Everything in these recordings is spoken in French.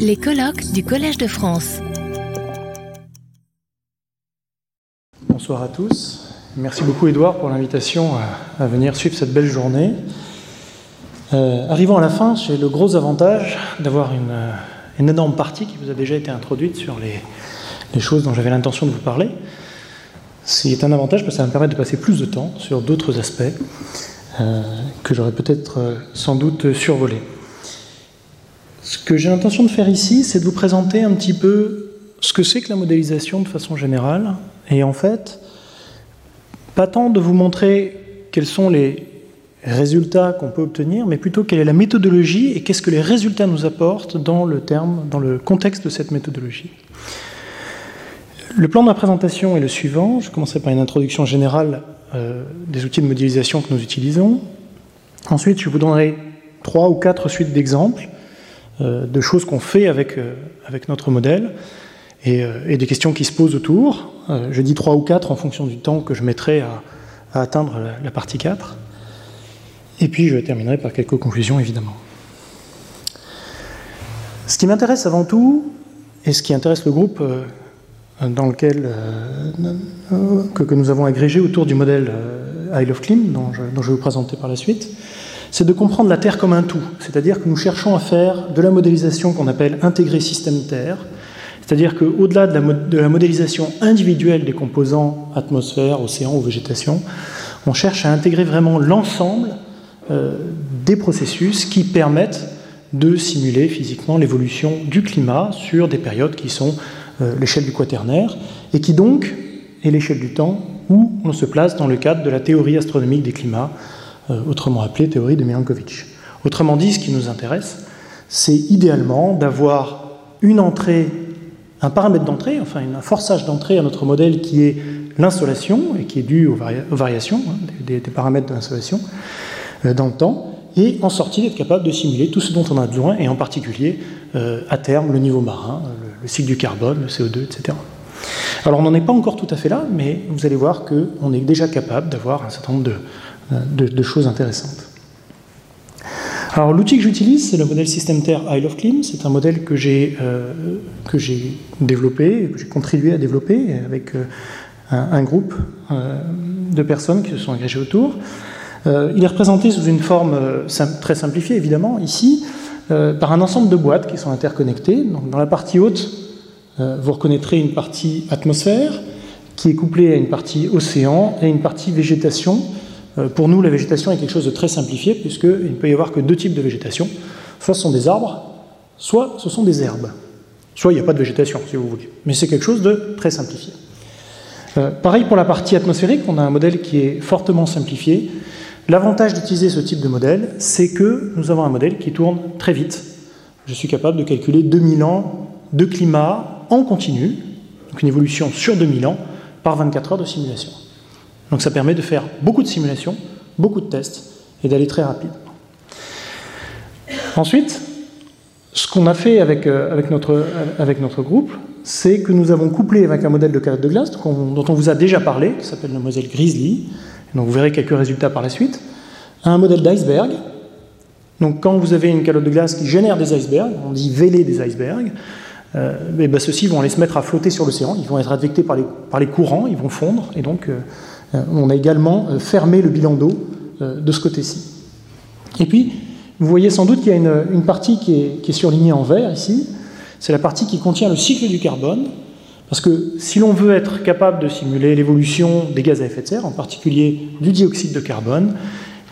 Les colloques du Collège de France. Bonsoir à tous. Merci beaucoup Edouard pour l'invitation à, venir suivre cette belle journée. Euh, arrivant à la fin, j'ai le gros avantage d'avoir une, une, énorme partie qui vous a déjà été introduite sur les, choses dont j'avais l'intention de vous parler. C'est un avantage parce que ça me permettre de passer plus de temps sur d'autres aspects euh, que j'aurais peut-être euh, sans doute survolés. Ce que j'ai l'intention de faire ici, c'est de vous présenter un petit peu ce que c'est que la modélisation de façon générale, et en fait, pas tant de vous montrer quels sont les résultats qu'on peut obtenir, mais plutôt quelle est la méthodologie et qu'est-ce que les résultats nous apportent dans le terme, dans le contexte de cette méthodologie. Le plan de ma présentation est le suivant. Je commencerai par une introduction générale euh, des outils de modélisation que nous utilisons. Ensuite, je vous donnerai trois ou quatre suites d'exemples de choses qu'on fait avec, euh, avec notre modèle et, et, des questions qui se posent autour. je dis trois ou quatre en fonction du temps que je mettrai à, atteindre la, partie 4. Et puis, je terminerai par quelques conclusions, évidemment. Ce qui m'intéresse avant tout, et ce qui intéresse le groupe dans lequel, euh, que, nous avons agrégé autour du modèle euh, Isle of Klim, dont je, dont je, vais vous présenter par la suite, c'est de comprendre la Terre comme un tout. C'est-à-dire que nous cherchons à faire de la modélisation qu'on appelle intégré système Terre, c'est-à-dire qu'au-delà de, la, de la modélisation individuelle des composants atmosphère, océan ou végétation, on cherche à intégrer vraiment l'ensemble euh, des processus qui permettent de simuler physiquement l'évolution du climat sur des périodes qui sont euh, l'échelle du quaternaire, et qui donc est l'échelle du temps où on se place dans le cadre de la théorie astronomique des climats, autrement appelée théorie de Milankovitch. Autrement dit, ce qui nous intéresse, c'est idéalement d'avoir une entrée, un paramètre d'entrée, enfin un forçage d'entrée à notre modèle qui est l'insolation et qui est dû aux, variations hein, des, des, paramètres de l'insolation euh, dans le temps, et en sortie d'être capable de simuler tout ce dont on a besoin, et en particulier euh, à terme le niveau marin, le, le, cycle du carbone, le CO2, etc. Alors on n'en est pas encore tout à fait là, mais vous allez voir qu'on est déjà capable d'avoir un certain nombre de, de, choses intéressantes. Alors l'outil que j'utilise, c'est le modèle système Terre Isle of Klim. C'est un modèle que j'ai euh, développé, que j'ai contribué à développer avec euh, un, groupe euh, de personnes qui se sont agrégées autour. Euh, il est représenté sous une forme euh, très simplifiée, évidemment, ici, euh, par un ensemble de boîtes qui sont interconnectées. Donc, dans la partie haute, vous reconnaîtrez une partie atmosphère qui est couplée à une partie océan et une partie végétation. Pour nous, la végétation est quelque chose de très simplifié, puisqu'il ne peut y avoir que deux types de végétation. Soit ce sont des arbres, soit ce sont des herbes. Soit il n'y a pas de végétation, si vous voulez. Mais c'est quelque chose de très simplifié. Euh, pareil pour la partie atmosphérique, on a un modèle qui est fortement simplifié, L'avantage d'utiliser ce type de modèle, c'est que nous avons un modèle qui tourne très vite. Je suis capable de calculer 2000 ans de climat en continu, donc une évolution sur 2000 ans, par 24 heures de simulation. Donc ça permet de faire beaucoup de simulations, beaucoup de tests, et d'aller très rapide. Ensuite, ce qu'on a fait avec, euh, avec, notre, avec notre groupe, c'est que nous avons couplé avec un modèle de calotte de glace dont on vous a déjà parlé, qui s'appelle le modèle Grizzly, donc vous verrez quelques résultats par la suite, un modèle d'iceberg. Donc quand vous avez une calotte de glace qui génère des icebergs, on dit véler des icebergs, euh, et ben ceux-ci vont aller se mettre à flotter sur l'océan, ils vont être affectés par les, par les, courants, ils vont fondre, et donc euh, on a également euh, fermé le bilan d'eau euh, de ce côté-ci. Et puis, vous voyez sans doute qu'il y a une, partie qui est, surlignée en vert ici, c'est la partie qui contient le cycle du carbone, parce que si l'on veut être capable de simuler l'évolution des gaz à effet de serre, en particulier du dioxyde de carbone,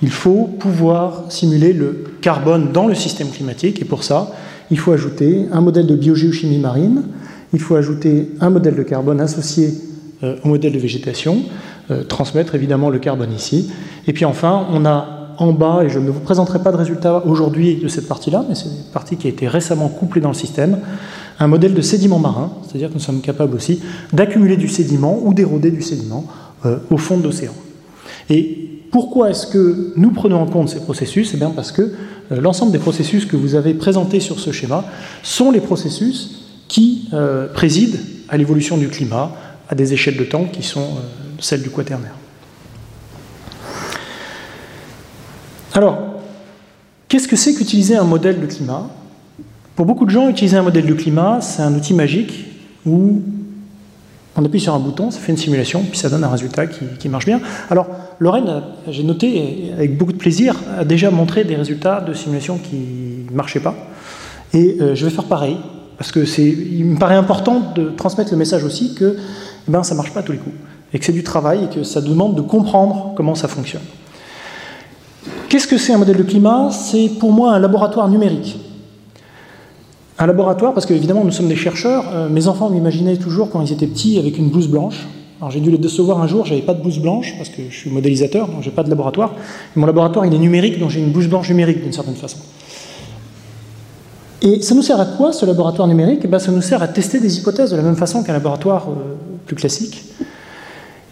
il faut pouvoir simuler le carbone dans le système climatique, et pour ça, il faut ajouter un modèle de biogéochimie marine, il faut ajouter un modèle de carbone associé euh, au modèle de végétation, euh, transmettre évidemment le carbone ici, et puis enfin, on a en bas, et je ne vous présenterai pas de résultats aujourd'hui de cette partie-là, mais c'est une partie qui a été récemment couplée dans le système, un modèle de sédiment marin, c'est-à-dire que nous sommes capables aussi d'accumuler du sédiment ou d'éroder du sédiment euh, au fond de l'océan. Et pourquoi est-ce que nous prenons en compte ces processus? Eh bien parce que euh, l'ensemble des processus que vous avez présentés sur ce schéma sont les processus qui euh, président à l'évolution du climat à des échelles de temps qui sont celles du quaternaire. Alors, qu'est-ce que c'est qu'utiliser un modèle de climat? Pour beaucoup de gens, utiliser un modèle de climat, c'est un outil magique où on appuie sur un bouton, ça fait une simulation, puis ça donne un résultat qui, marche bien. Alors, Lorraine, j'ai noté avec beaucoup de plaisir, a déjà montré des résultats de simulation qui ne marchaient pas. Et euh, je vais faire pareil, parce que il me paraît important de transmettre le message aussi que eh ben, ça ne marche pas à tous les coups, et que c'est du travail, et que ça demande de comprendre comment ça fonctionne. Qu'est-ce que c'est un modèle de climat? C'est pour moi un laboratoire numérique. Un laboratoire, parce qu'évidemment, nous sommes des chercheurs. Euh, mes enfants m'imaginaient toujours, quand ils étaient petits, avec une blouse blanche. Alors j'ai dû les décevoir un jour, j'avais pas de blouse blanche, parce que je suis modélisateur, donc j'ai pas de laboratoire. mon laboratoire, il est numérique, donc j'ai une blouse blanche numérique, d'une certaine façon. Et ça nous sert à quoi, ce laboratoire numérique? Eh ben, Ça nous sert à tester des hypothèses de la même façon qu'un laboratoire euh, plus classique.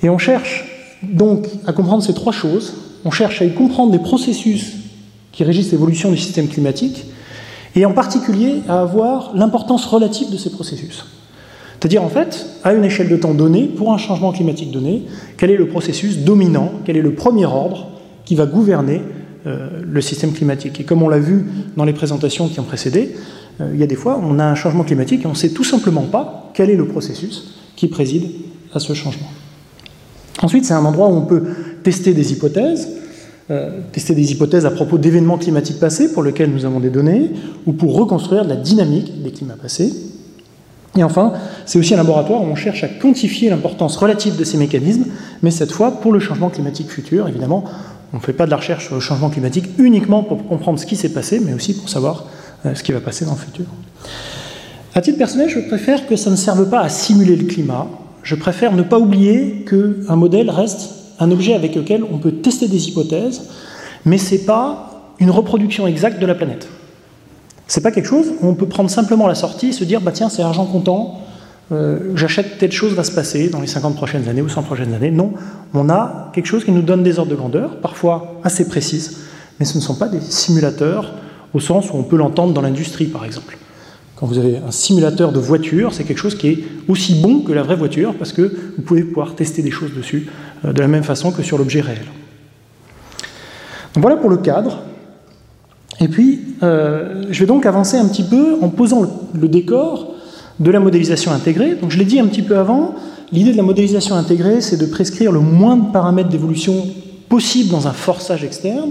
Et on cherche donc à comprendre ces trois choses. On cherche à y comprendre des processus qui régissent l'évolution du système climatique, et en particulier à avoir l'importance relative de ces processus. C'est-à-dire, en fait, à une échelle de temps donnée, pour un changement climatique donné, quel est le processus dominant, quel est le premier ordre qui va gouverner euh, le système climatique. Et comme on l'a vu dans les présentations qui ont précédé, euh, il y a des fois, on a un changement climatique et on ne sait tout simplement pas quel est le processus qui préside à ce changement. Ensuite, c'est un endroit où on peut tester des hypothèses, euh, tester des hypothèses à propos d'événements climatiques passés pour lesquels nous avons des données, ou pour reconstruire la dynamique des climats passés. Et enfin, c'est aussi un laboratoire où on cherche à quantifier l'importance relative de ces mécanismes, mais cette fois pour le changement climatique futur. Évidemment, on ne fait pas de la recherche sur le changement climatique uniquement pour comprendre ce qui s'est passé, mais aussi pour savoir euh, ce qui va passer dans le futur. À titre personnel, je préfère que ça ne serve pas à simuler le climat. Je préfère ne pas oublier qu'un modèle reste un objet avec lequel on peut tester des hypothèses, mais ce n'est pas une reproduction exacte de la planète. Ce n'est pas quelque chose où on peut prendre simplement la sortie et se dire bah tiens, c'est argent comptant, euh, j'achète telle chose va se passer dans les 50 prochaines années ou 100 prochaines années. Non, on a quelque chose qui nous donne des ordres de grandeur, parfois assez précises, mais ce ne sont pas des simulateurs au sens où on peut l'entendre dans l'industrie, par exemple. Vous avez un simulateur de voiture, c'est quelque chose qui est aussi bon que la vraie voiture, parce que vous pouvez pouvoir tester des choses dessus euh, de la même façon que sur l'objet réel. voilà pour le cadre. Et puis, euh, je vais donc avancer un petit peu en posant le, décor de la modélisation intégrée. Donc, je l'ai dit un petit peu avant, l'idée de la modélisation intégrée, c'est de prescrire le moins de paramètres d'évolution possible dans un forçage externe.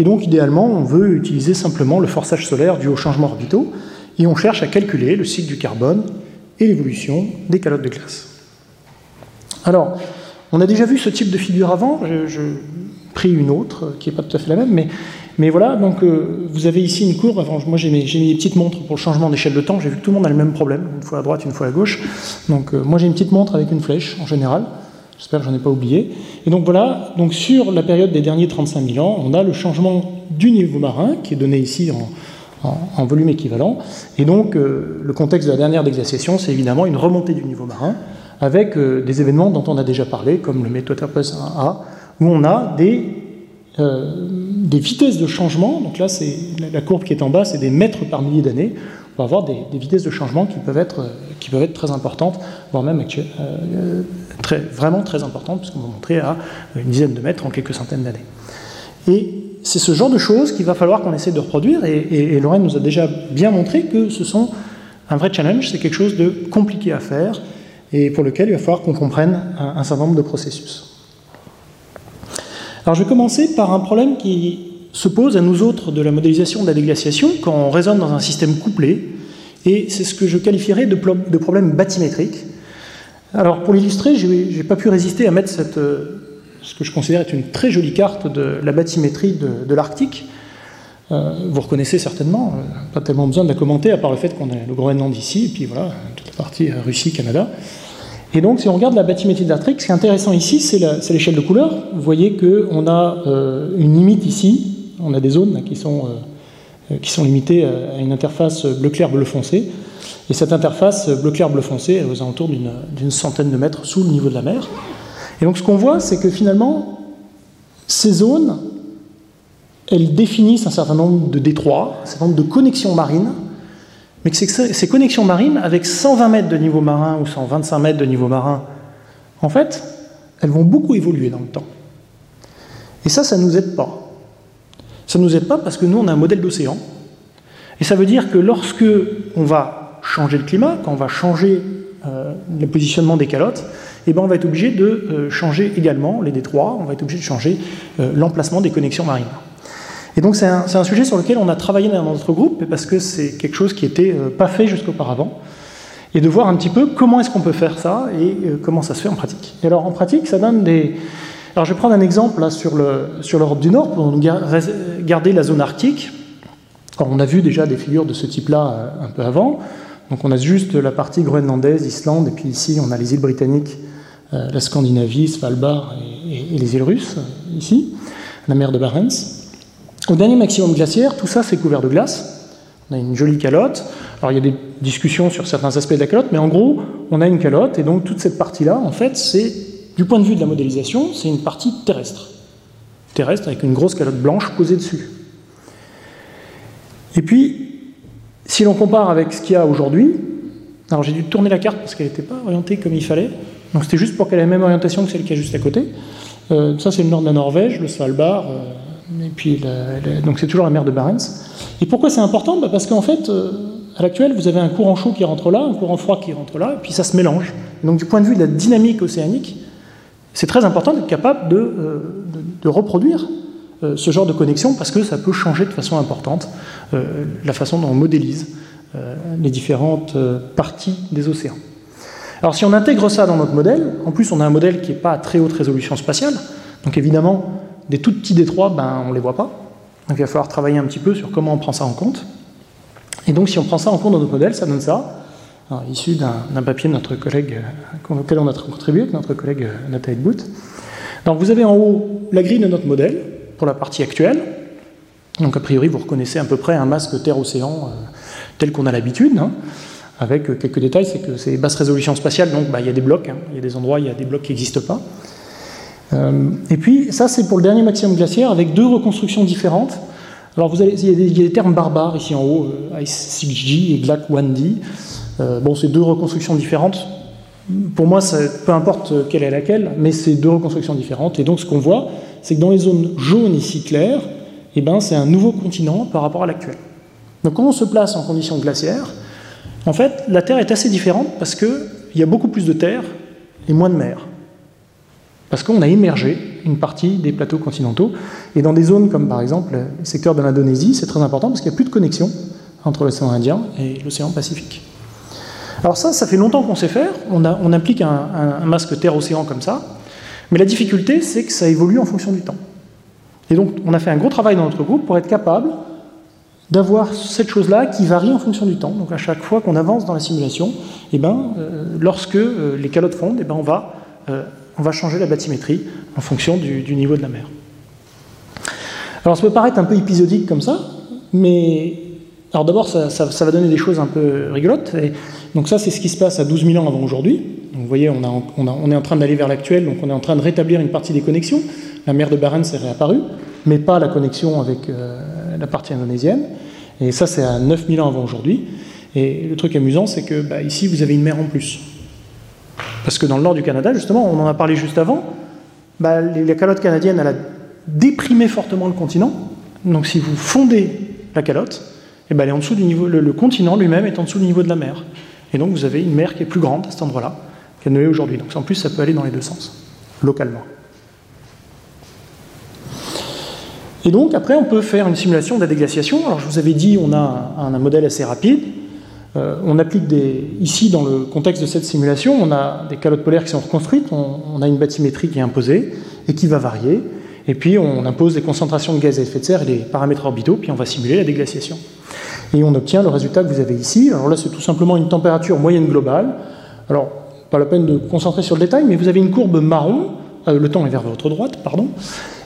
Et donc, idéalement, on veut utiliser simplement le forçage solaire dû aux changements orbitaux, et on cherche à calculer le cycle du carbone et l'évolution des calottes de glace. Alors, on a déjà vu ce type de figure avant, je, pris une autre qui n'est pas tout à fait la même, mais, voilà, donc euh, vous avez ici une courbe, moi j'ai mis, des petites montres pour le changement d'échelle de temps, j'ai vu que tout le monde a le même problème, une fois à droite, une fois à gauche, donc euh, moi j'ai une petite montre avec une flèche en général, j'espère que je n'en ai pas oublié, et donc voilà, donc sur la période des derniers 35 000 ans, on a le changement du niveau marin, qui est donné ici en, volume équivalent, et donc euh, le contexte de la dernière déglaciation, c'est évidemment une remontée du niveau marin, avec euh, des événements dont on a déjà parlé, comme le Metotherpus 1A, où on a des, euh, des vitesses de changement. Donc là, c'est la courbe qui est en bas, c'est des mètres par millier d'années. On va avoir des, vitesses de changement qui peuvent être, qui peuvent être très importantes, voire même très, vraiment très importantes, puisqu'on va montrer à une dizaine de mètres en quelques centaines d'années. Et c'est ce genre de choses qu'il va falloir qu'on essaie de reproduire, et, Lorraine nous a déjà bien montré que ce sont un vrai challenge, c'est quelque chose de compliqué à faire, et pour lequel il va falloir qu'on comprenne un, certain nombre de processus. Alors je vais commencer par un problème qui se pose à nous autres de la modélisation de la déglaciation quand on raisonne dans un système couplé, et c'est ce que je qualifierais de, de problème bathymétrique. Alors pour l'illustrer, je n'ai pas pu résister à mettre cette, euh, ce que je considère être une très jolie carte de la bathymétrie de, l'Arctique. Euh, vous reconnaissez certainement, euh, pas tellement besoin de la commenter, à part le fait qu'on a le Groenland ici, et puis voilà, toute la partie Russie, Canada. Et donc, si on regarde la bathymétrie d'Artric, ce qui est intéressant ici, c'est l'échelle de couleur. Vous voyez qu'on a euh, une limite ici, on a des zones qui sont, euh, qui sont limitées à une interface bleu clair, bleu foncé. Et cette interface bleu clair, bleu foncé, elle est aux alentours d'une centaine de mètres sous le niveau de la mer. Et donc, ce qu'on voit, c'est que finalement, ces zones, elles définissent un certain nombre de détroits, un certain nombre de connexions marines mais que ces connexions marines, avec 120 mètres de niveau marin ou 125 mètres de niveau marin, en fait, elles vont beaucoup évoluer dans le temps. Et ça, ça ne nous aide pas. Ça ne nous aide pas parce que nous, on a un modèle d'océan. Et ça veut dire que lorsque on va changer le climat, quand on va changer euh, le positionnement des calottes, eh ben on va être obligé de euh, changer également les détroits, on va être obligé de changer euh, l'emplacement des connexions marines. Et donc c'est un, sujet sur lequel on a travaillé dans notre groupe, parce que c'est quelque chose qui n'était pas fait jusqu'auparavant, et de voir un petit peu comment est-ce qu'on peut faire ça et comment ça se fait en pratique. Et alors en pratique, ça donne des... Alors je vais prendre un exemple sur l'Europe du Nord pour garder la zone arctique. On a vu déjà des figures de ce type-là un peu avant. Donc on a juste la partie groenlandaise, Islande, et puis ici on a les îles britanniques, euh, la Scandinavie, Svalbard et, les îles russes, euh, ici, la mer de Barents. Au dernier maximum glaciaire, tout ça c'est couvert de glace. On a une jolie calotte. Alors il y a des discussions sur certains aspects de la calotte, mais en gros, on a une calotte, et donc toute cette partie-là, en fait, c'est, du point de vue de la modélisation, c'est une partie terrestre. Terrestre avec une grosse calotte blanche posée dessus. Et puis, si l'on compare avec ce qu'il y a aujourd'hui, alors j'ai dû tourner la carte parce qu'elle n'était pas orientée comme il fallait, donc c'était juste pour qu'elle ait la même orientation que celle qui est juste à côté. Euh, ça c'est le nord de la Norvège, le Svalbard, euh, et puis c'est toujours la mer de Barents. Et pourquoi c'est important? Bah Parce qu'en fait, euh, à l'actuel, vous avez un courant chaud qui rentre là, un courant froid qui rentre là, et puis ça se mélange. donc du point de vue de la dynamique océanique, c'est très important d'être capable de, reproduire ce genre de connexion parce que ça peut changer de façon importante la façon dont on modélise les différentes parties des océans. Alors si on intègre ça dans notre modèle, en plus on a un modèle qui n'est pas à très haute résolution spatiale, donc évidemment des tout petits détroits, ben, on ne les voit pas. Donc il va falloir travailler un petit peu sur comment on prend ça en compte. Et donc si on prend ça en compte dans notre modèle, ça donne ça, issu d'un papier de notre collègue, auquel on a contribué notre collègue Nathalie Boot. Donc vous avez en haut la grille de notre modèle pour la partie actuelle, donc a priori, vous reconnaissez à peu près un masque Terre-Océan euh, tel qu'on a l'habitude, hein, avec euh, quelques détails, c'est que c'est basse résolution spatiale, donc bah, il y a des blocs, hein. il y a des endroits, il y a des blocs qui n'existent pas. Euh, et puis ça, c'est pour le dernier maximum glaciaire, avec deux reconstructions différentes. Alors vous avez, il, y a des, termes barbares ici en haut, Ice 6G et GLAC 1D. bon, c'est deux reconstructions différentes. Pour moi, peu importe quelle est laquelle, mais c'est deux reconstructions différentes. Et donc ce qu'on voit, c'est que dans les zones jaunes ici claires, eh ben, c'est un nouveau continent par rapport à l'actuel. Donc quand on se place en conditions glaciaires, en fait, la Terre est assez différente parce qu'il y a beaucoup plus de terre et moins de mer. Parce qu'on a émergé une partie des plateaux continentaux. Et dans des zones comme par exemple le secteur de l'Indonésie, c'est très important parce qu'il n'y a plus de connexion entre l'océan Indien et l'océan Pacifique. Alors ça, ça fait longtemps qu'on sait faire. On, a, on applique un, un masque Terre-Océan comme ça. Mais la difficulté, c'est que ça évolue en fonction du temps. Et donc, on a fait un gros travail dans notre groupe pour être capable d'avoir cette chose-là qui varie en fonction du temps. Donc, à chaque fois qu'on avance dans la simulation, eh ben, euh, lorsque euh, les calottes fondent, eh ben, on, va, euh, on va changer la bathymétrie en fonction du, niveau de la mer. Alors, ça peut paraître un peu épisodique comme ça, mais alors d'abord, ça, va donner des choses un peu rigolotes. Et donc ça, c'est ce qui se passe à 12 000 ans avant aujourd'hui. vous voyez, on, on, est en train d'aller vers l'actuel, donc on est en train de rétablir une partie des connexions la mer de Barents est réapparue, mais pas la connexion avec la partie indonésienne. Et ça, c'est à 9000 ans avant aujourd'hui. Et le truc amusant, c'est que bah, ici, vous avez une mer en plus. Parce que dans le nord du Canada, justement, on en a parlé juste avant, bah, la calotte canadienne, elle a déprimé fortement le continent. Donc si vous fondez la calotte, eh ben, elle est en dessous du niveau, le, continent lui-même est en dessous du niveau de la mer. Et donc vous avez une mer qui est plus grande à cet endroit-là qu'elle ne l'est aujourd'hui. Donc en plus, ça peut aller dans les deux sens, localement. Et donc, après, on peut faire une simulation de la déglaciation. Alors, je vous avais dit, on a un, modèle assez rapide. Euh, on applique des. Ici, dans le contexte de cette simulation, on a des calottes polaires qui sont reconstruites, on, a une bathymétrie qui est imposée et qui va varier. Et puis, on impose des concentrations de gaz à effet de serre et des paramètres orbitaux, puis on va simuler la déglaciation. Et on obtient le résultat que vous avez ici. Alors là, c'est tout simplement une température moyenne globale. Alors, pas la peine de concentrer sur le détail, mais vous avez une courbe marron. Euh, le temps est vers votre droite, pardon.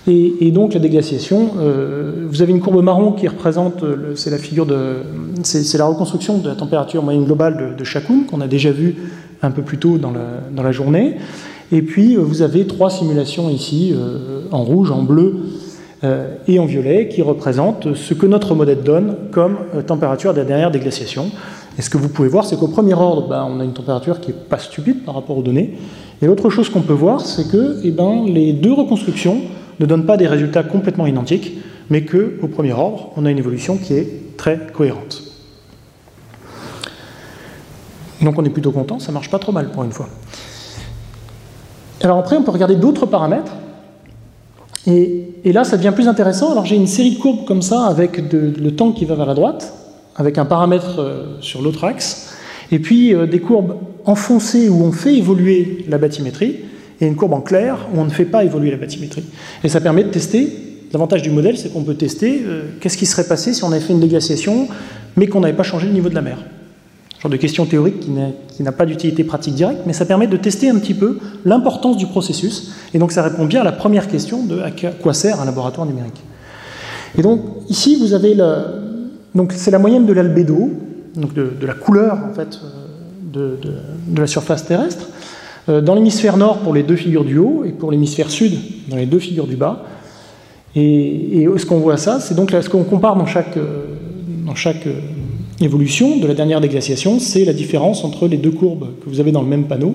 Et, donc la déglaciation, euh, vous avez une courbe marron qui représente, c'est la figure de, c'est la reconstruction de la température moyenne globale de, de qu'on a déjà vu un peu plus tôt dans la, journée. Et puis euh, vous avez trois simulations ici, euh, en rouge, en bleu et en violet, qui représentent ce que notre modèle donne comme température de la dernière déglaciation. Et ce que vous pouvez voir, c'est qu'au premier ordre, ben, on a une température qui n'est pas stupide par rapport aux données. Et l'autre chose qu'on peut voir, c'est que eh ben, les deux reconstructions ne donnent pas des résultats complètement identiques. mais qu'au premier ordre, on a une évolution qui est très cohérente. Donc on est plutôt content, ça marche pas trop mal pour une fois. Alors après, on peut regarder d'autres paramètres. Et, là, ça devient plus intéressant. Alors j'ai une série de courbes comme ça, avec le temps qui va vers la droite, avec un paramètre euh, sur l'autre axe, et puis euh, des courbes enfoncées où on fait évoluer la bathymétrie, et une courbe en clair où on ne fait pas évoluer la bathymétrie. Et ça permet de tester. L'avantage du modèle, c'est qu'on peut tester euh, qu'est-ce qui serait passé si on avait fait une déglaciation, mais qu'on n'avait pas changé le niveau de la mer genre de question théorique qui n'a pas d'utilité pratique directe, mais ça permet de tester un petit peu l'importance du processus. Et donc ça répond bien à la première question de à quoi sert un laboratoire numérique. Et donc ici vous avez le, donc c'est la moyenne de l'albédo, donc de, la couleur en fait euh, de, la surface terrestre, euh, dans l'hémisphère nord pour les deux figures du haut et pour l'hémisphère sud dans les deux figures du bas. Et, ce qu'on voit ça, c'est donc ce qu'on compare dans chaque, euh, dans chaque évolution de la dernière déglaciation, c'est la différence entre les deux courbes que vous avez dans le même panneau.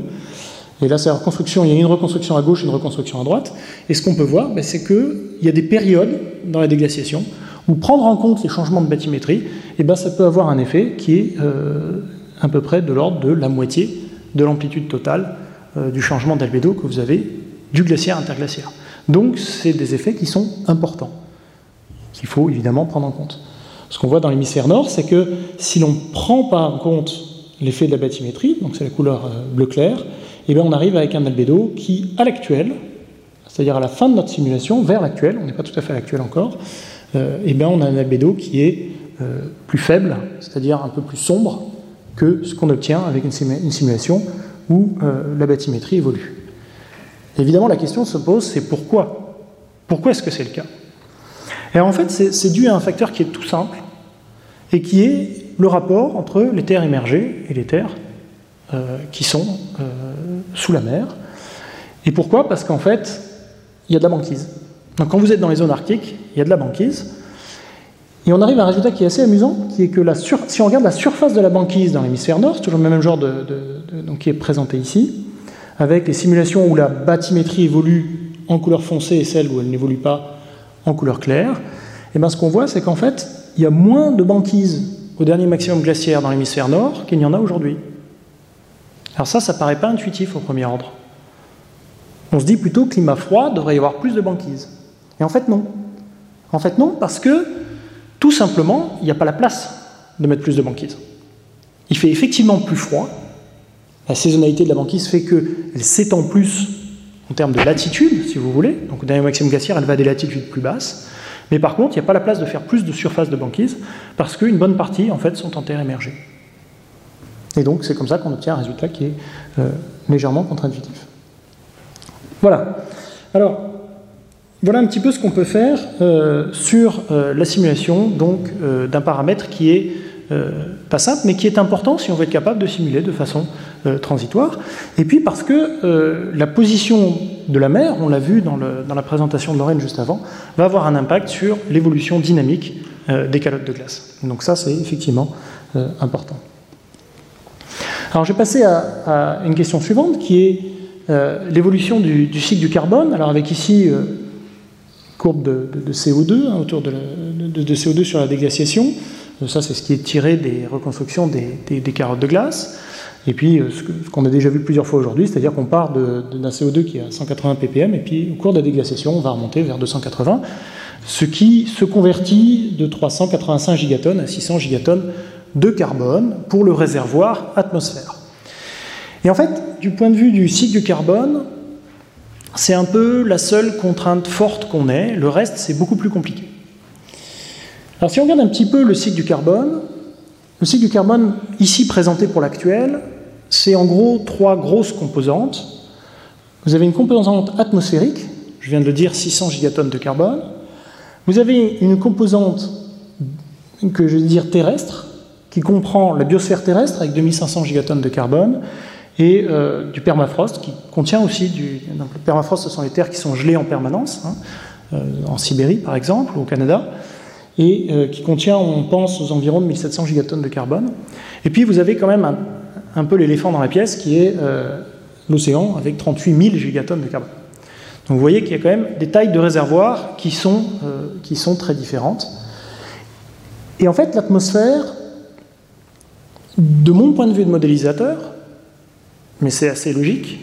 Et là, c'est la reconstruction, il y a une reconstruction à gauche et une reconstruction à droite. Et ce qu'on peut voir, ben, c'est qu'il y a des périodes dans la déglaciation où prendre en compte les changements de bathymétrie, eh ben, ça peut avoir un effet qui est euh, à peu près de l'ordre de la moitié de l'amplitude totale euh, du changement d'albédo que vous avez du glaciaire interglaciaire. Donc, c'est des effets qui sont importants, qu'il faut évidemment prendre en compte. Ce qu'on voit dans l'hémisphère nord, c'est que si l'on ne prend pas en compte l'effet de la bathymétrie, donc c'est la couleur euh, bleu clair, eh bien on arrive avec un albédo qui, à l'actuel, c'est-à-dire à la fin de notre simulation, vers l'actuel, on n'est pas tout à fait à l'actuel encore, eh bien on a un albédo qui est euh, plus faible, c'est-à-dire un peu plus sombre que ce qu'on obtient avec une, simulation où la bathymétrie évolue. Évidemment, la question se pose, c'est pourquoi? Pourquoi est-ce que c'est le cas? Et en fait, c'est dû à un facteur qui est tout simple, et qui est le rapport entre les terres émergées et les terres euh, qui sont euh, sous la mer. Et pourquoi? Parce qu'en fait, il y a de la banquise. Donc quand vous êtes dans les zones arctiques, il y a de la banquise. Et on arrive à un résultat qui est assez amusant, qui est que si on regarde la surface de la banquise dans l'hémisphère nord, c'est toujours le même genre qui est présenté ici, avec les simulations où la bathymétrie évolue en couleur foncée et celle où elle n'évolue pas en couleur claire, et bien ce qu'on voit, c'est qu'en fait, il y a moins de banquise au dernier maximum glaciaire dans l'hémisphère nord qu'il n'y en a aujourd'hui. Alors ça, ça paraît pas intuitif au premier ordre. On se dit plutôt climat froid, devrait y avoir plus de banquise. Et en fait, non. En fait, non, parce que tout simplement, il n'y a pas la place de mettre plus de banquise. Il fait effectivement plus froid. La saisonnalité de la banquise fait qu'elle s'étend plus en termes de latitude, si vous voulez. Donc dernier maximum glaciaire, elle va à des latitudes plus basses. Mais par contre, il n'y a pas la place de faire plus de surface de banquise parce qu'une bonne partie, en fait, sont en terre émergée. Et donc, c'est comme ça qu'on obtient un résultat qui est euh, légèrement contre-intuitif. Voilà. Alors, voilà un petit peu ce qu'on peut faire euh, sur euh, la simulation donc d'un paramètre qui est pas simple, mais qui est important si on veut être capable de simuler de façon transitoire. Et puis parce que la position de la mer, on l'a vu dans, la présentation de Lorraine juste avant, va avoir un impact sur l'évolution dynamique euh, des calottes de glace. Donc ça, c'est effectivement euh, important. Alors je vais passer à, une question suivante qui est euh, l'évolution du, cycle du carbone. Alors avec ici courbe de, CO2 hein, autour de, CO2 sur la déglaciation. ça, c'est ce qui est tiré des reconstructions des carottes de glace. Et puis, euh, ce qu'on a déjà vu plusieurs fois aujourd'hui, c'est-à-dire qu'on part d'un CO2 qui est à 180 ppm, et puis au cours de la déglaciation, on va remonter vers 280, ce qui se convertit de 385 gigatonnes à 600 gigatonnes de carbone pour le réservoir atmosphère. Et en fait, du point de vue du cycle du carbone, c'est un peu la seule contrainte forte qu'on ait, le reste c'est beaucoup plus compliqué. Alors si on regarde un petit peu le cycle du carbone, le cycle du carbone ici présenté pour l'actuel, c'est en gros trois grosses composantes. Vous avez une composante atmosphérique, je viens de le dire, 600 gigatonnes de carbone. Vous avez une composante que je vais dire terrestre, qui comprend la biosphère terrestre avec 2500 gigatonnes de carbone, et euh, du permafrost, qui contient aussi du... Donc, le permafrost, ce sont les terres qui sont gelées en permanence, hein, euh, en Sibérie par exemple, ou au Canada, et euh, qui contient, on pense, aux environs de 1700 gigatonnes de carbone. Et puis vous avez quand même un, un peu l'éléphant dans la pièce qui est l'océan avec 38 000 gigatonnes de carbone. Donc vous voyez qu'il y a quand même des tailles de réservoirs qui sont, qui sont très différentes. Et en fait, l'atmosphère, de mon point de vue de modélisateur, mais c'est assez logique,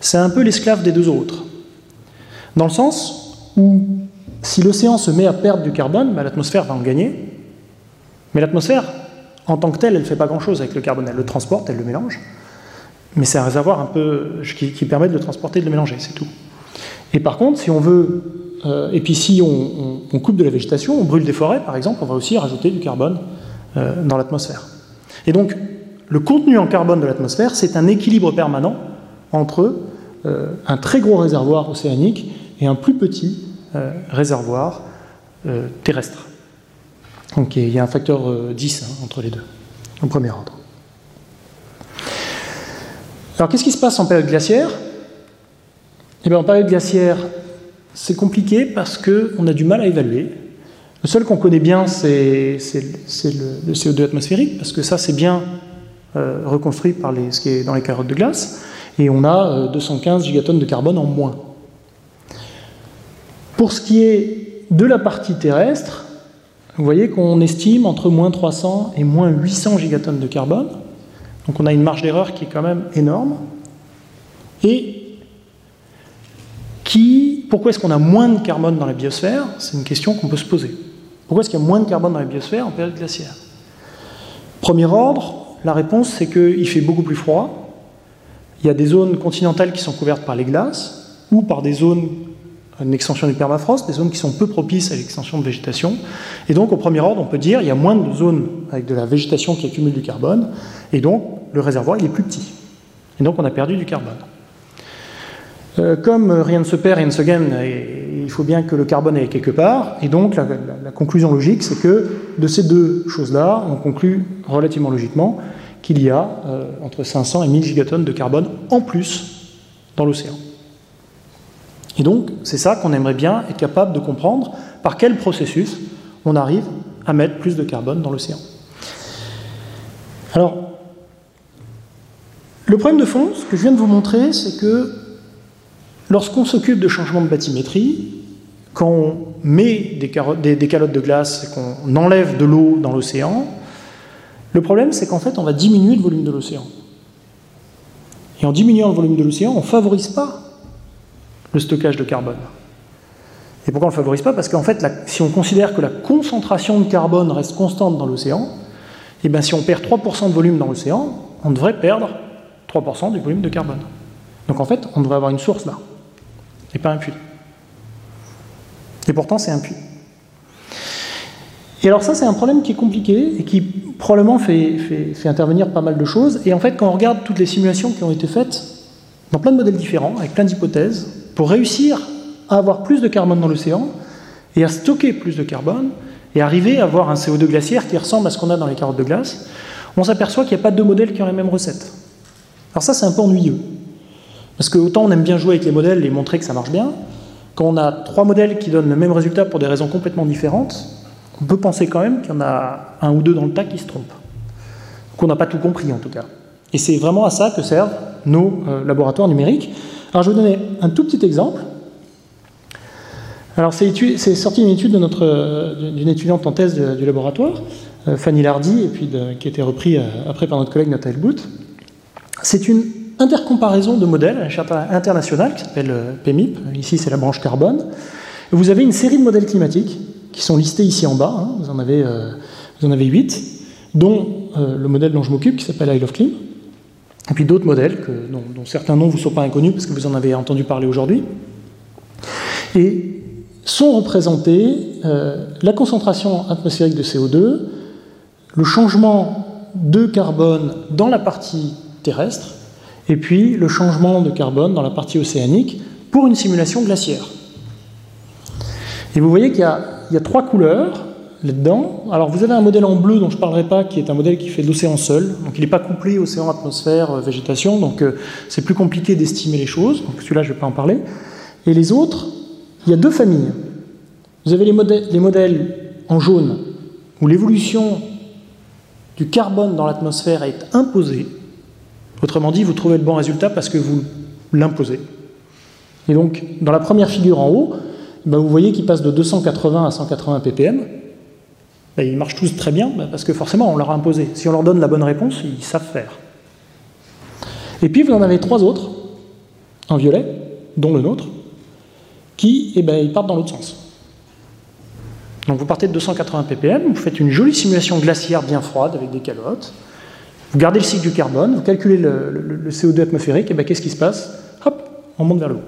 c'est un peu l'esclave des deux autres. Dans le sens où si l'océan se met à perdre du carbone, bah, l'atmosphère va en gagner. Mais l'atmosphère, en tant que telle, elle ne fait pas grand-chose avec le carbone. Elle le transporte, elle le mélange. Mais c'est un réservoir un peu qui, permet de le transporter de le mélanger, c'est tout. Et par contre, si on veut, euh, et puis si on, coupe de la végétation, on brûle des forêts par exemple, on va aussi rajouter du carbone euh, dans l'atmosphère. Et donc, le contenu en carbone de l'atmosphère, c'est un équilibre permanent entre euh, un très gros réservoir océanique et un plus petit réservoir terrestre. Donc il y a un facteur 10 hein, entre les deux, au premier ordre. Alors qu'est-ce qui se passe en période glaciaire? Eh En période glaciaire, c'est compliqué parce qu'on a du mal à évaluer. Le seul qu'on connaît bien, c'est le, CO2 atmosphérique, parce que ça, c'est bien euh, reconstruit par les, ce qui est dans les carottes de glace, et on a 215 euh, gigatonnes de carbone en moins. Pour ce qui est de la partie terrestre, vous voyez qu'on estime entre moins 300 et moins 800 gigatonnes de carbone. Donc on a une marge d'erreur qui est quand même énorme. Et qui, pourquoi est-ce qu'on a moins de carbone dans la biosphère? C'est une question qu'on peut se poser. Pourquoi est-ce qu'il y a moins de carbone dans la biosphère en période glaciaire? Premier ordre, la réponse c'est qu'il fait beaucoup plus froid. Il y a des zones continentales qui sont couvertes par les glaces ou par des zones, une extension du permafrost, des zones qui sont peu propices à l'extension de végétation. Et donc, au premier ordre, on peut dire qu'il y a moins de zones avec de la végétation qui accumule du carbone, et donc le réservoir il est plus petit. Et donc on a perdu du carbone. Euh, comme rien ne se perd, rien ne se gagne, il faut bien que le carbone aille quelque part. Et donc la, conclusion logique, c'est que de ces deux choses-là, on conclut relativement logiquement qu'il y a euh, entre 500 et 1000 gigatonnes de carbone en plus dans l'océan. Et donc c'est ça qu'on aimerait bien être capable de comprendre par quel processus on arrive à mettre plus de carbone dans l'océan. Alors, le problème de fond, ce que je viens de vous montrer, c'est que lorsqu'on s'occupe de changement de bathymétrie, quand on met des, calottes de glace et qu'on enlève de l'eau dans l'océan, le problème c'est qu'en fait on va diminuer le volume de l'océan. Et en diminuant le volume de l'océan, on ne favorise pas le stockage de carbone. Et pourquoi on ne le favorise pas? Parce qu'en fait, si on considère que la concentration de carbone reste constante dans l'océan, et eh bien si on perd 3% de volume dans l'océan, on devrait perdre 3% du volume de carbone. Donc en fait, on devrait avoir une source là, et pas un puits. Et pourtant, c'est un puits. Et alors ça, c'est un problème qui est compliqué et qui probablement fait, intervenir pas mal de choses. Et en fait, quand on regarde toutes les simulations qui ont été faites dans plein de modèles différents, avec plein d'hypothèses, pour réussir à avoir plus de carbone dans l'océan et à stocker plus de carbone et arriver à avoir un CO2 glaciaire qui ressemble à ce qu'on a dans les carottes de glace, on s'aperçoit qu'il n'y a pas deux modèles qui ont les mêmes recettes. Alors ça, c'est un peu ennuyeux. Parce que autant on aime bien jouer avec les modèles et montrer que ça marche bien, quand on a trois modèles qui donnent le même résultat pour des raisons complètement différentes, on peut penser quand même qu'il y en a un ou deux dans le tas qui se trompent. Qu'on n'a pas tout compris en tout cas. Et c'est vraiment à ça que servent nos euh, laboratoires numériques. Alors je vais vous donner un tout petit exemple. Alors c'est sorti d'une étude euh, d'une étudiante en thèse du laboratoire, euh, Fanny Lardy, et puis qui a été repris après par notre collègue Nathalie Boot. C'est une intercomparaison de modèles à l'échelle internationale qui s'appelle euh, PEMIP. Ici, c'est la branche carbone. Vous avez une série de modèles climatiques qui sont listés ici en bas. Hein. Vous, en avez, euh, vous en avez 8, dont euh, le modèle dont je m'occupe qui s'appelle I Love Clim. Et puis d'autres modèles dont, certains noms ne vous sont pas inconnus parce que vous en avez entendu parler aujourd'hui. Et sont représentés la concentration atmosphérique de CO2, le changement de carbone dans la partie terrestre, et puis le changement de carbone dans la partie océanique pour une simulation glaciaire. Et vous voyez qu'il y, a trois couleurs là-dedans. Alors vous avez un modèle en bleu dont je ne parlerai pas, qui est un modèle qui fait de l'océan seul. Donc il n'est pas couplé océan, atmosphère, euh, végétation, donc euh, c'est plus compliqué d'estimer les choses. Donc celui-là, je ne vais pas en parler. Et les autres, il y a deux familles. Vous avez les les modèles en jaune, où l'évolution du carbone dans l'atmosphère est imposée, Autrement dit, vous trouvez le bon résultat parce que vous l'imposez. Et donc, dans la première figure en haut, ben, vous voyez qu'ils passent de 280 à 180 ppm. Ben, ils marchent tous très bien, ben, parce que forcément, on leur a imposé. Si on leur donne la bonne réponse, ils savent faire. Et puis, vous en avez trois autres, en violet, dont le nôtre, qui eh ben, ils partent dans l'autre sens. Donc vous partez de 280 ppm, vous faites une jolie simulation glaciaire bien froide avec des calottes, vous gardez le cycle du carbone, vous calculez le, CO2 atmosphérique, et bien qu'est-ce qui se passe Hop, on monte vers le haut.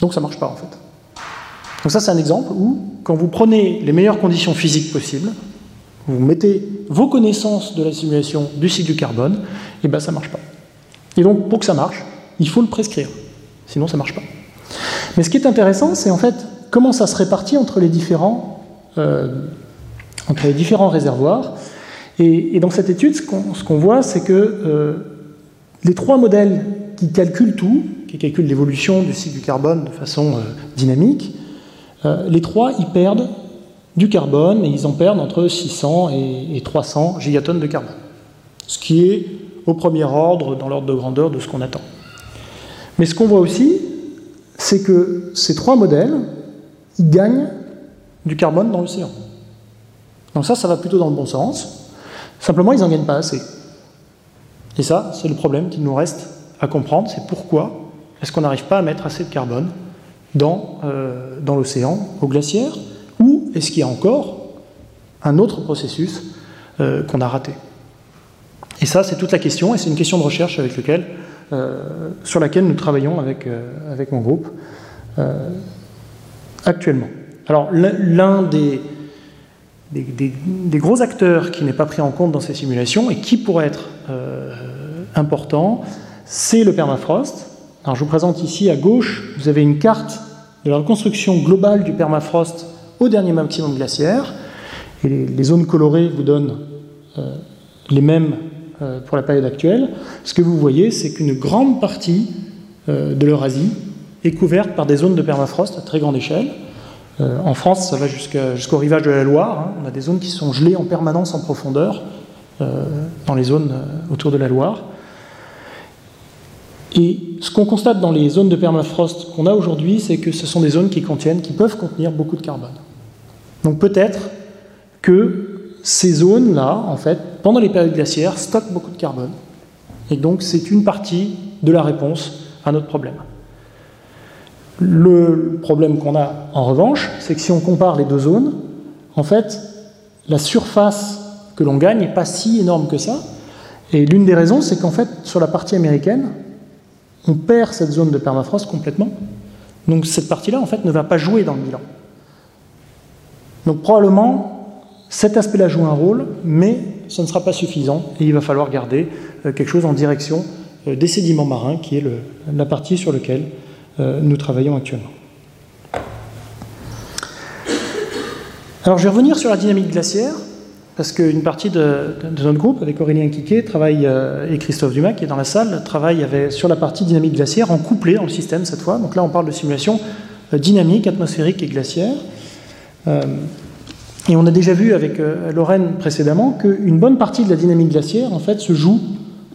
Donc ça ne marche pas en fait. Donc ça c'est un exemple où, quand vous prenez les meilleures conditions physiques possibles, vous mettez vos connaissances de la simulation du cycle du carbone, et bien ça ne marche pas. Et donc pour que ça marche, il faut le prescrire. Sinon ça ne marche pas. Mais ce qui est intéressant, c'est en fait comment ça se répartit entre les différents, euh, entre les différents réservoirs. Et, dans cette étude, ce qu'on voit, c'est que euh, les trois modèles qui calculent tout, qui calculent l'évolution du cycle du carbone de façon euh, dynamique, les trois, ils perdent du carbone et ils en perdent entre 600 et, et 300 gigatonnes de carbone. Ce qui est au premier ordre, dans l'ordre de grandeur de ce qu'on attend. Mais ce qu'on voit aussi, c'est que ces trois modèles, ils gagnent du carbone dans l'océan. Donc ça, ça va plutôt dans le bon sens. Simplement, ils n'en gagnent pas assez. Et ça, c'est le problème qu'il nous reste à comprendre, c'est pourquoi est-ce qu'on n'arrive pas à mettre assez de carbone dans, euh, dans l'océan, au glaciaire, ou est-ce qu'il y a encore un autre processus euh, qu'on a raté? Et ça, c'est toute la question, et c'est une question de recherche avec lequel, euh, sur laquelle nous travaillons avec, avec mon groupe actuellement. Alors l'un des, des, gros acteurs qui n'est pas pris en compte dans ces simulations et qui pourrait être euh, important, c'est le permafrost. Alors je vous présente ici à gauche, vous avez une carte de la reconstruction globale du permafrost au dernier maximum glaciaire. Et les, zones colorées vous donnent euh, les mêmes euh, pour la période actuelle. Ce que vous voyez, c'est qu'une grande partie de l'Eurasie est couverte par des zones de permafrost à très grande échelle. Euh, en France, ça va jusqu'au rivage de la Loire. Hein. On a des zones qui sont gelées en permanence en profondeur euh, dans les zones euh, autour de la Loire. Et ce qu'on constate dans les zones de permafrost qu'on a aujourd'hui, c'est que ce sont des zones qui contiennent, qui peuvent contenir beaucoup de carbone. Donc peut-être que ces zones-là, en fait, pendant les périodes glaciaires, stockent beaucoup de carbone. Et donc c'est une partie de la réponse à notre problème. Le problème qu'on a en revanche, c'est que si on compare les deux zones, en fait, la surface que l'on gagne n'est pas si énorme que ça. Et l'une des raisons, c'est qu'en fait, sur la partie américaine, on perd cette zone de permafrost complètement. Donc cette partie-là, en fait, ne va pas jouer dans le bilan. Donc probablement, cet aspect-là joue un rôle, mais ce ne sera pas suffisant et il va falloir garder euh, quelque chose en direction euh, des sédiments marins, qui est la partie sur laquelle nous travaillons actuellement. Alors je vais revenir sur la dynamique glaciaire, parce qu'une partie de, notre groupe, avec Aurélien Quiquet travaille, euh, et Christophe Dumas, qui est dans la salle, travaille sur la partie dynamique glaciaire en couplé dans le système cette fois. Donc là, on parle de simulation euh, dynamique, atmosphérique et glaciaire. et on a déjà vu avec Lorraine précédemment qu'une bonne partie de la dynamique glaciaire, en fait, se joue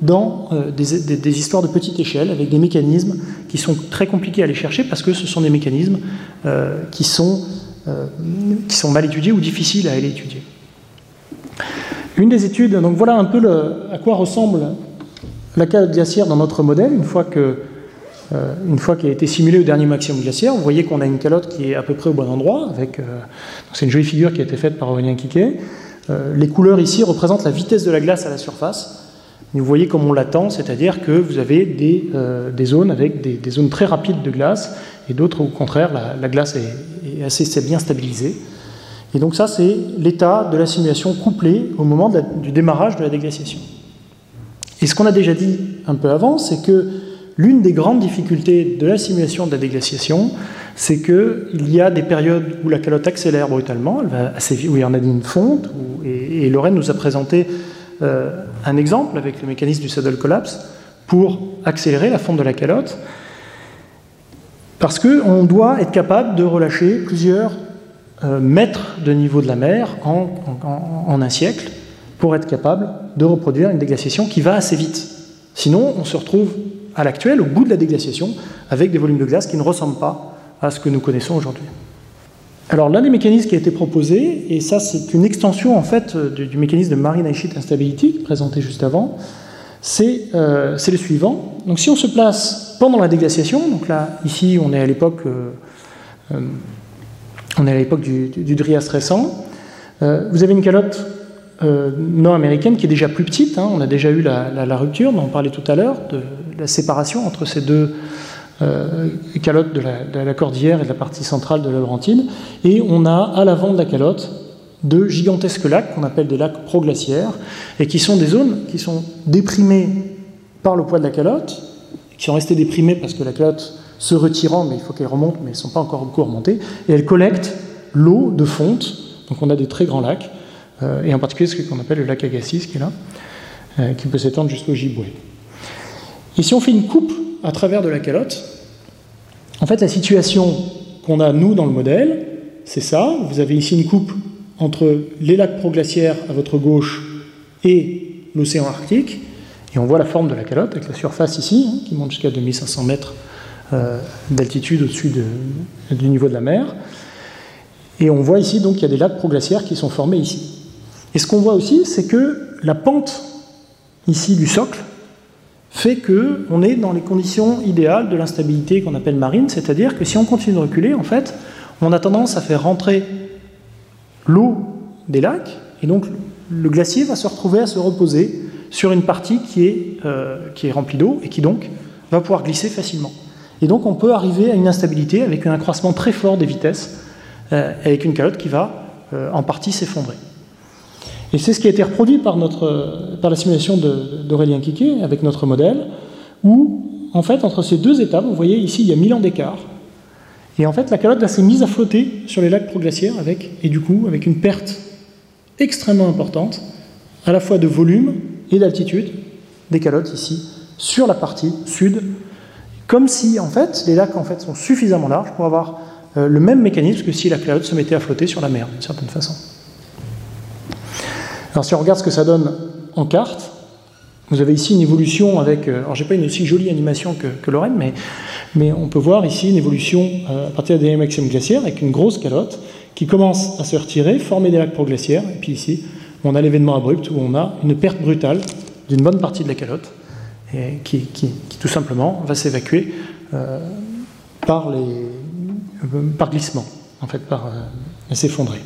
dans euh, des, histoires de petite échelle, avec des mécanismes qui sont très compliqués à aller chercher parce que ce sont des mécanismes euh, qui, sont, euh, qui sont mal étudiés ou difficiles à aller étudier. Une des études, donc voilà un peu à quoi ressemble la calotte glaciaire dans notre modèle, une fois qu'elle a été simulée au dernier maximum glaciaire, vous voyez qu'on a une calotte qui est à peu près au bon endroit. C'est une jolie figure qui a été faite par Aurélien Quiquet. les couleurs ici représentent la vitesse de la glace à la surface. Vous voyez comme on l'attend, c'est-à-dire que vous avez des, euh, zones avec des, zones très rapides de glace et d'autres au contraire, la, glace est, assez bien stabilisée. Et donc ça, c'est l'état de la simulation couplée au moment du démarrage de la déglaciation. Et ce qu'on a déjà dit un peu avant, c'est que l'une des grandes difficultés de la simulation de la déglaciation, c'est qu'il y a des périodes où la calotte accélère brutalement, où il y en a une fonte, et, et Lorraine nous a présenté euh, un exemple avec le mécanisme du saddle collapse pour accélérer la fonte de la calotte, parce qu'on doit être capable de relâcher plusieurs euh, mètres de niveau de la mer en, un siècle pour être capable de reproduire une déglaciation qui va assez vite. Sinon, on se retrouve à l'actuel, au bout de la déglaciation, avec des volumes de glace qui ne ressemblent pas à ce que nous connaissons aujourd'hui. Alors l'un des mécanismes qui a été proposé, et ça c'est une extension en fait du, mécanisme de Marine Sheet Instability présenté juste avant, c'est le suivant. Donc si on se place pendant la déglaciation, donc là ici on est à l'époque l'époque du, du, Drias récent. Euh, vous avez une calotte euh, nord-américaine qui est déjà plus petite. Hein. on a déjà eu la, rupture, dont on parlait tout à l'heure, de, la séparation entre ces deux euh, calottes de la, cordillère et de la partie centrale de la Laurentide. Et on a à l'avant de la calotte de gigantesques lacs qu'on appelle des lacs proglaciaires et qui sont des zones qui sont déprimées par le poids de la calotte, qui sont restées déprimées parce que la calotte se retirant, mais il faut qu'elles remontent, mais elles ne sont pas encore beaucoup remontées, et elles collectent l'eau de fonte. Donc on a des très grands lacs, euh, et en particulier ce qu'on appelle le lac Agassiz qui est là, euh, qui peut s'étendre jusqu'au Giboué. Et si on fait une coupe à travers de la calotte, en fait la situation qu'on a nous dans le modèle, c'est ça. Vous avez ici une coupe entre les lacs proglaciaires à votre gauche et l'océan Arctique, et on voit la forme de la calotte avec la surface ici, hein, qui monte jusqu'à 2500 mètres euh, d'altitude au-dessus du niveau de la mer. Et on voit ici donc qu'il y a des lacs proglaciaires qui sont formés ici. Et ce qu'on voit aussi, c'est que la pente ici du socle fait qu'on est dans les conditions idéales de l'instabilité qu'on appelle marine, c'est-à-dire que si on continue de reculer, en fait, on a tendance à faire rentrer l'eau des lacs, et donc le glacier va se retrouver à se reposer sur une partie qui est, euh, remplie d'eau et qui donc va pouvoir glisser facilement. Et donc on peut arriver à une instabilité avec un accroissement très fort des vitesses, euh, avec une calotte qui va euh, en partie s'effondrer. Et c'est ce qui a été reproduit par, notre, par la simulation d'Aurélien Quiquet avec notre modèle, où en fait entre ces deux étapes, vous voyez ici il y a 1000 ans d'écart, et en fait la calotte s'est mise à flotter sur les lacs proglaciaires avec, et du coup avec une perte extrêmement importante, à la fois de volume et d'altitude des calottes ici, sur la partie sud comme si, en fait, les lacs en fait, sont suffisamment larges pour avoir euh, le même mécanisme que si la calotte se mettait à flotter sur la mer, d'une certaine façon. Alors, si on regarde ce que ça donne en carte, vous avez ici une évolution avec. Euh, alors, j'ai pas une aussi jolie animation que, Lorraine, mais, mais, on peut voir ici une évolution euh, à partir des maximum glaciaire avec une grosse calotte qui commence à se retirer, former des lacs proglaciaires, et puis ici, on a l'événement abrupt où on a une perte brutale d'une bonne partie de la calotte et qui, tout simplement va s'évacuer euh, par, les, par glissement, en fait, par s'effondrer.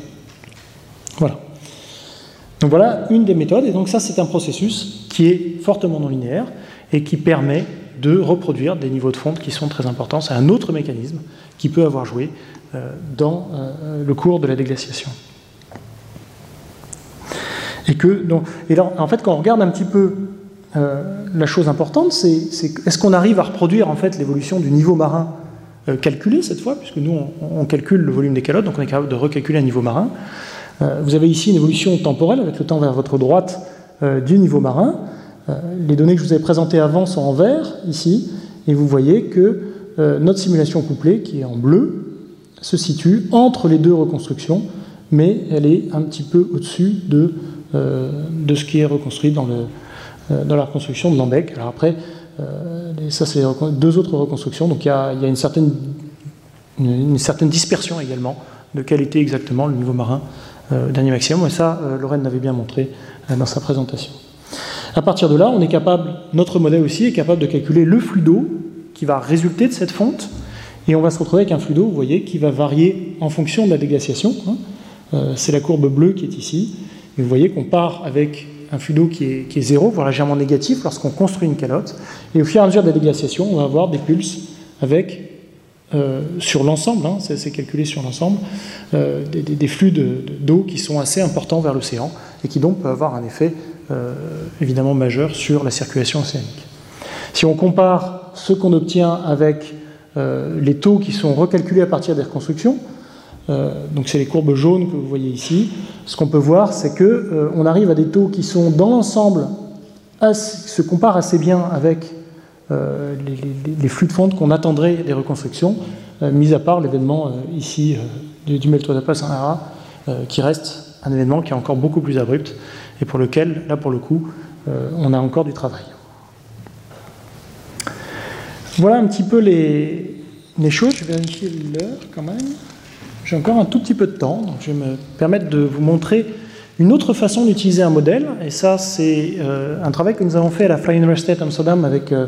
Voilà. Donc voilà une des méthodes, et donc ça c'est un processus qui est fortement non linéaire et qui permet de reproduire des niveaux de fonte qui sont très importants. C'est un autre mécanisme qui peut avoir joué dans le cours de la déglaciation. Et que, donc, et là, en fait, quand on regarde un petit peu euh, la chose importante, c'est est-ce qu'on arrive à reproduire en fait l'évolution du niveau marin euh, calculé cette fois, puisque nous on, calcule le volume des calottes, donc on est capable de recalculer un niveau marin. Euh, vous avez ici une évolution temporelle avec le temps vers votre droite du niveau marin. les données que je vous avais présentées avant sont en vert ici, et vous voyez que notre simulation couplée, qui est en bleu, se situe entre les deux reconstructions, mais elle est un petit peu au-dessus de, de ce qui est reconstruit dans euh, la reconstruction de Lambec. Alors après, euh, ça c'est deux autres reconstructions, donc il y a, une, certaine, une, certaine dispersion également de quel était exactement le niveau marin euh, dernier maximum, et ça, Lorraine l'avait bien montré dans sa présentation. À partir de là, on est capable, notre modèle aussi est capable de calculer le flux d'eau qui va résulter de cette fonte, et on va se retrouver avec un flux d'eau, vous voyez, qui va varier en fonction de la déglaciation. Hein. C'est la courbe bleue qui est ici, et vous voyez qu'on part avec un flux d'eau qui est, zéro, voire légèrement négatif lorsqu'on construit une calotte. Et au fur et à mesure de la déglaciation, on va avoir des pulses avec, euh, sur l'ensemble, hein, c'est calculé sur l'ensemble, euh, des, flux d'eau qui sont assez importants vers l'océan et qui donc peuvent avoir un effet euh, évidemment majeur sur la circulation océanique. Si on compare ce qu'on obtient avec les taux qui sont recalculés à partir des reconstructions, donc c'est les courbes jaunes que vous voyez ici. Ce qu'on peut voir, c'est que euh, on arrive à des taux qui sont dans l'ensemble se comparent assez bien avec euh, les, flux de fonte qu'on attendrait des reconstructions, mis à part l'événement ici du, du Saint-Hara, qui reste un événement qui est encore beaucoup plus abrupt et pour lequel, là pour le coup, on a encore du travail. Voilà un petit peu les, les choses. Je vais vérifier l'heure quand même. J'ai encore un tout petit peu de temps, donc je vais me permettre de vous montrer une autre façon d'utiliser un modèle. Et ça, c'est euh, un travail que nous avons fait à la Freie Universität Amsterdam avec, euh,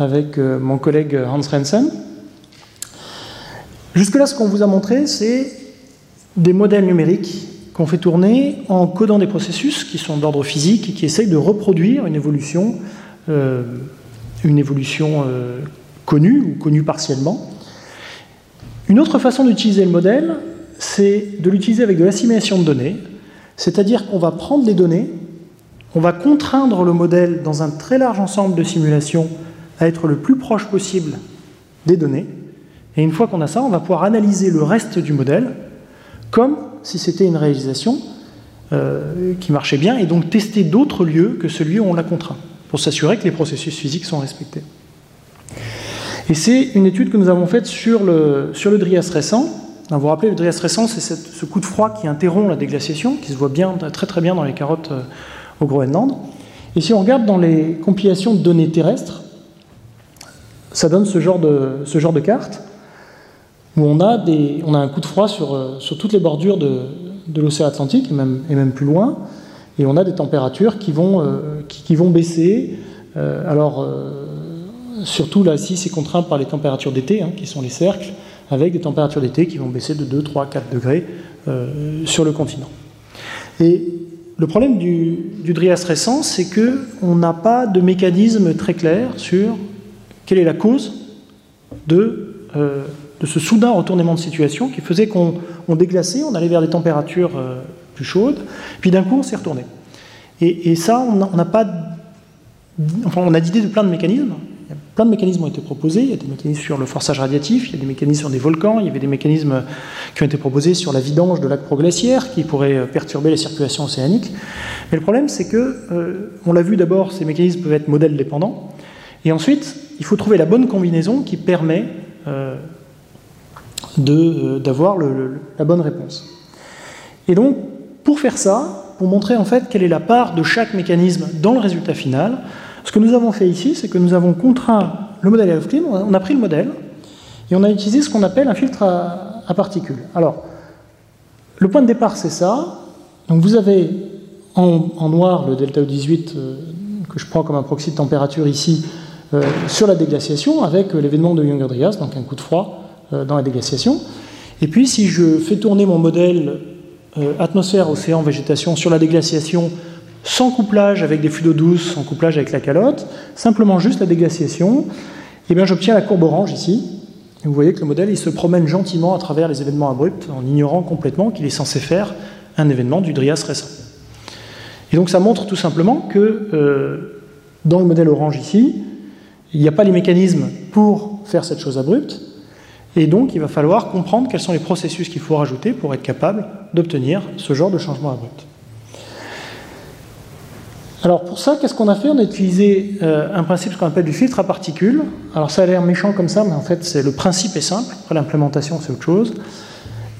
euh, mon collègue Hans Rensen. Jusque-là, ce qu'on vous a montré, c'est des modèles numériques qu'on fait tourner en codant des processus qui sont d'ordre physique et qui essayent de reproduire une évolution connue ou connue partiellement. Une autre façon d'utiliser le modèle, c'est de l'utiliser avec de l'assimilation de données, c'est-à-dire qu'on va prendre les données, on va contraindre le modèle dans un très large ensemble de simulations à être le plus proche possible des données, et une fois qu'on a ça, on va pouvoir analyser le reste du modèle comme si c'était une réalisation euh, qui marchait bien, et donc tester d'autres lieux que celui où on l'a contraint, pour s'assurer que les processus physiques sont respectés. Et c'est une étude que nous avons faite sur le, sur le Drias récent. Vous vous rappelez, le Drias récent, c'est ce coup de froid qui interrompt la déglaciation, qui se voit bien, très très bien dans les carottes euh, au Groenland. Et si on regarde dans les compilations de données terrestres, ça donne ce genre de, carte, où on a, un coup de froid sur, euh, toutes les bordures de, l'océan Atlantique, et même, plus loin, et on a des températures qui vont, euh, baisser. alors, surtout là, ci c'est contraint par les températures d'été, hein, qui sont les cercles, avec des températures d'été qui vont baisser de 2, 3, 4 degrés euh, sur le continent. Et le problème du, Drias récent, c'est qu'on n'a pas de mécanisme très clair sur quelle est la cause de, euh, ce soudain retournement de situation qui faisait qu'on déglaçait, on allait vers des températures euh, plus chaudes, puis d'un coup on s'est retourné. Et, et, ça, on n'a pas. Enfin, on a d'idées de plein de mécanismes, Plein de mécanismes ont été proposés. Il y a des mécanismes sur le forçage radiatif, il y a des mécanismes sur des volcans, il y avait des mécanismes qui ont été proposés sur la vidange de lacs proglaciaires qui pourraient euh, perturber la circulation océanique. Mais le problème, c'est que, euh, on l'a vu d'abord, ces mécanismes peuvent être modèles dépendants. Et ensuite, il faut trouver la bonne combinaison qui permet euh, d'avoir la bonne réponse. Et donc, pour faire ça, pour montrer en fait quelle est la part de chaque mécanisme dans le résultat final, ce que nous avons fait ici, c'est que nous avons contraint le modèle Elfclean, on a pris le modèle, et on a utilisé ce qu'on appelle un filtre à, particules. Alors, le point de départ, c'est ça. Donc vous avez en, noir le delta E18 euh, que je prends comme un proxy de température ici euh, sur la déglaciation avec euh, l'événement de Younger-Dryas, donc un coup de froid dans la déglaciation. Et puis si je fais tourner mon modèle atmosphère, océan, végétation sur la déglaciation sans couplage avec des fluides d'eau douce, sans couplage avec la calotte, simplement juste la déglaciation, et eh bien j'obtiens la courbe orange ici. Vous voyez que le modèle il se promène gentiment à travers les événements abrupts en ignorant complètement qu'il est censé faire un événement du Drias récent. Et donc ça montre tout simplement que euh, dans le modèle orange ici, il n'y a pas les mécanismes pour faire cette chose abrupte, et donc il va falloir comprendre quels sont les processus qu'il faut rajouter pour être capable d'obtenir ce genre de changement abrupt. Alors pour ça, qu'est-ce qu'on a fait? On a utilisé euh, un principe qu'on appelle du filtre à particules. Alors ça a l'air méchant comme ça, mais en fait c'est le principe est simple. Après l'implémentation c'est autre chose.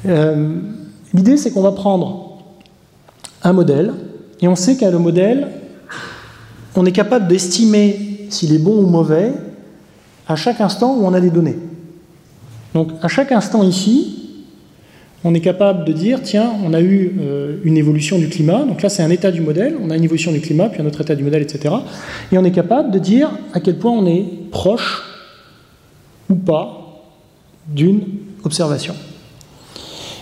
Euh, l'idée c'est qu'on va prendre un modèle et on sait qu'à le modèle, on est capable d'estimer s'il est bon ou mauvais à chaque instant où on a des données. Donc à chaque instant ici, on est capable de dire, tiens, on a eu euh, une évolution du climat, donc là c'est un état du modèle, on a une évolution du climat, puis un autre état du modèle, etc. Et on est capable de dire à quel point on est proche ou pas d'une observation.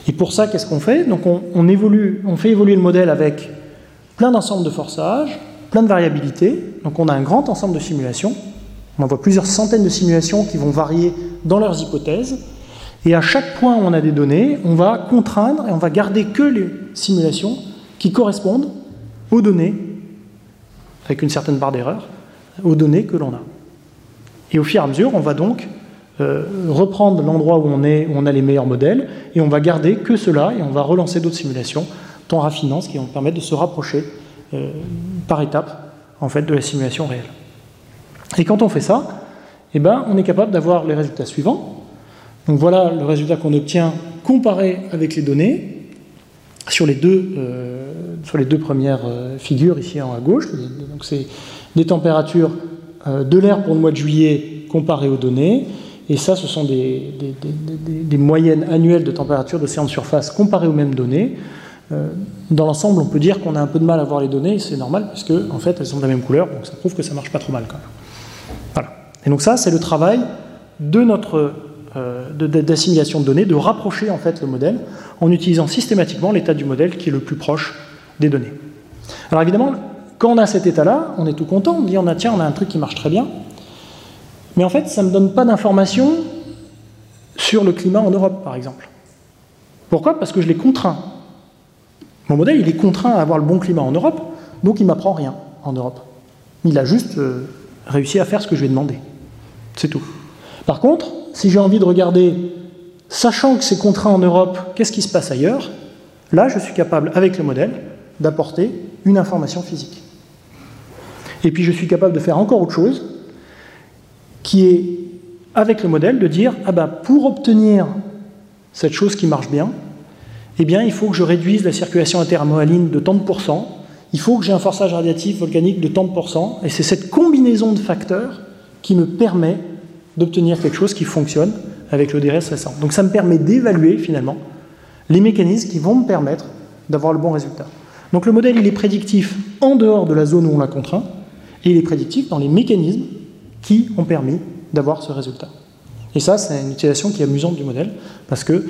Et pour ça, qu'est-ce qu'on fait? Donc on, fait évoluer le modèle avec plein d'ensembles de forçages, plein de variabilités, donc on a un grand ensemble de simulations, on envoie plusieurs centaines de simulations qui vont varier dans leurs hypothèses, et à chaque point où on a des données, on va contraindre et on va garder que les simulations qui correspondent aux données, avec une certaine barre d'erreur, aux données que l'on a. Et au fur et à mesure, on va donc euh, reprendre l'endroit où on est, où on a les meilleurs modèles, et on va garder que cela, et on va relancer d'autres simulations, tant raffinant, ce qui vont permettre de se rapprocher euh, par étapes en fait, de la simulation réelle. Et quand on fait ça, eh ben, on est capable d'avoir les résultats suivants. Donc voilà le résultat qu'on obtient comparé avec les données sur les deux, euh, premières euh, figures ici à gauche. Donc c'est des températures euh, de l'air pour le mois de juillet comparé aux données. Et ça, ce sont des, moyennes annuelles de température d'océan de surface comparées aux mêmes données. Dans l'ensemble, on peut dire qu'on a un peu de mal à voir les données, c'est normal, parce qu'en en fait, elles sont de la même couleur, donc ça prouve que ça marche pas trop mal quand même. Voilà. Et donc ça, c'est le travail de notre d'assimilation de, données, de rapprocher en fait le modèle en utilisant systématiquement l'état du modèle qui est le plus proche des données. Alors évidemment, quand on a cet état-là, on est tout content, on dit on a tiens, on a un truc qui marche très bien, mais en fait, ça ne me donne pas d'informations sur le climat en Europe, par exemple. Pourquoi? Parce que je l'ai contraint. Mon modèle, il est contraint à avoir le bon climat en Europe, donc il m'apprend rien en Europe. Il a juste euh, réussi à faire ce que je lui ai demandé. C'est tout. Par contre, si j'ai envie de regarder, sachant que c'est contraint en Europe, qu'est-ce qui se passe ailleurs, là, je suis capable, avec le modèle, d'apporter une information physique. Et puis je suis capable de faire encore autre chose, qui est, avec le modèle, de dire, ah ben, pour obtenir cette chose qui marche bien, eh bien, il faut que je réduise la circulation intermoaline de tant de pourcents, il faut que j'ai un forçage radiatif volcanique de tant de pourcents, et c'est cette combinaison de facteurs qui me permet d'obtenir quelque chose qui fonctionne avec le DRS récent. Donc ça me permet d'évaluer finalement les mécanismes qui vont me permettre d'avoir le bon résultat. Donc le modèle, il est prédictif en dehors de la zone où on l'a contraint, et il est prédictif dans les mécanismes qui ont permis d'avoir ce résultat. Et ça, c'est une utilisation qui est amusante du modèle, parce que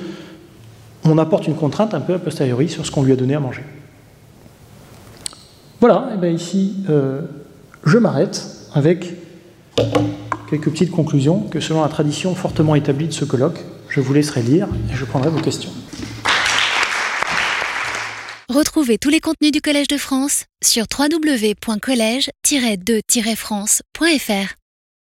on apporte une contrainte un peu a posteriori sur ce qu'on lui a donné à manger. Voilà, et bien ici, euh, je m'arrête avec quelques petites conclusions que, selon la tradition fortement établie de ce colloque, je vous laisserai lire et je prendrai vos questions. Retrouvez tous les contenus du Collège de France sur www.colège-2-france.fr.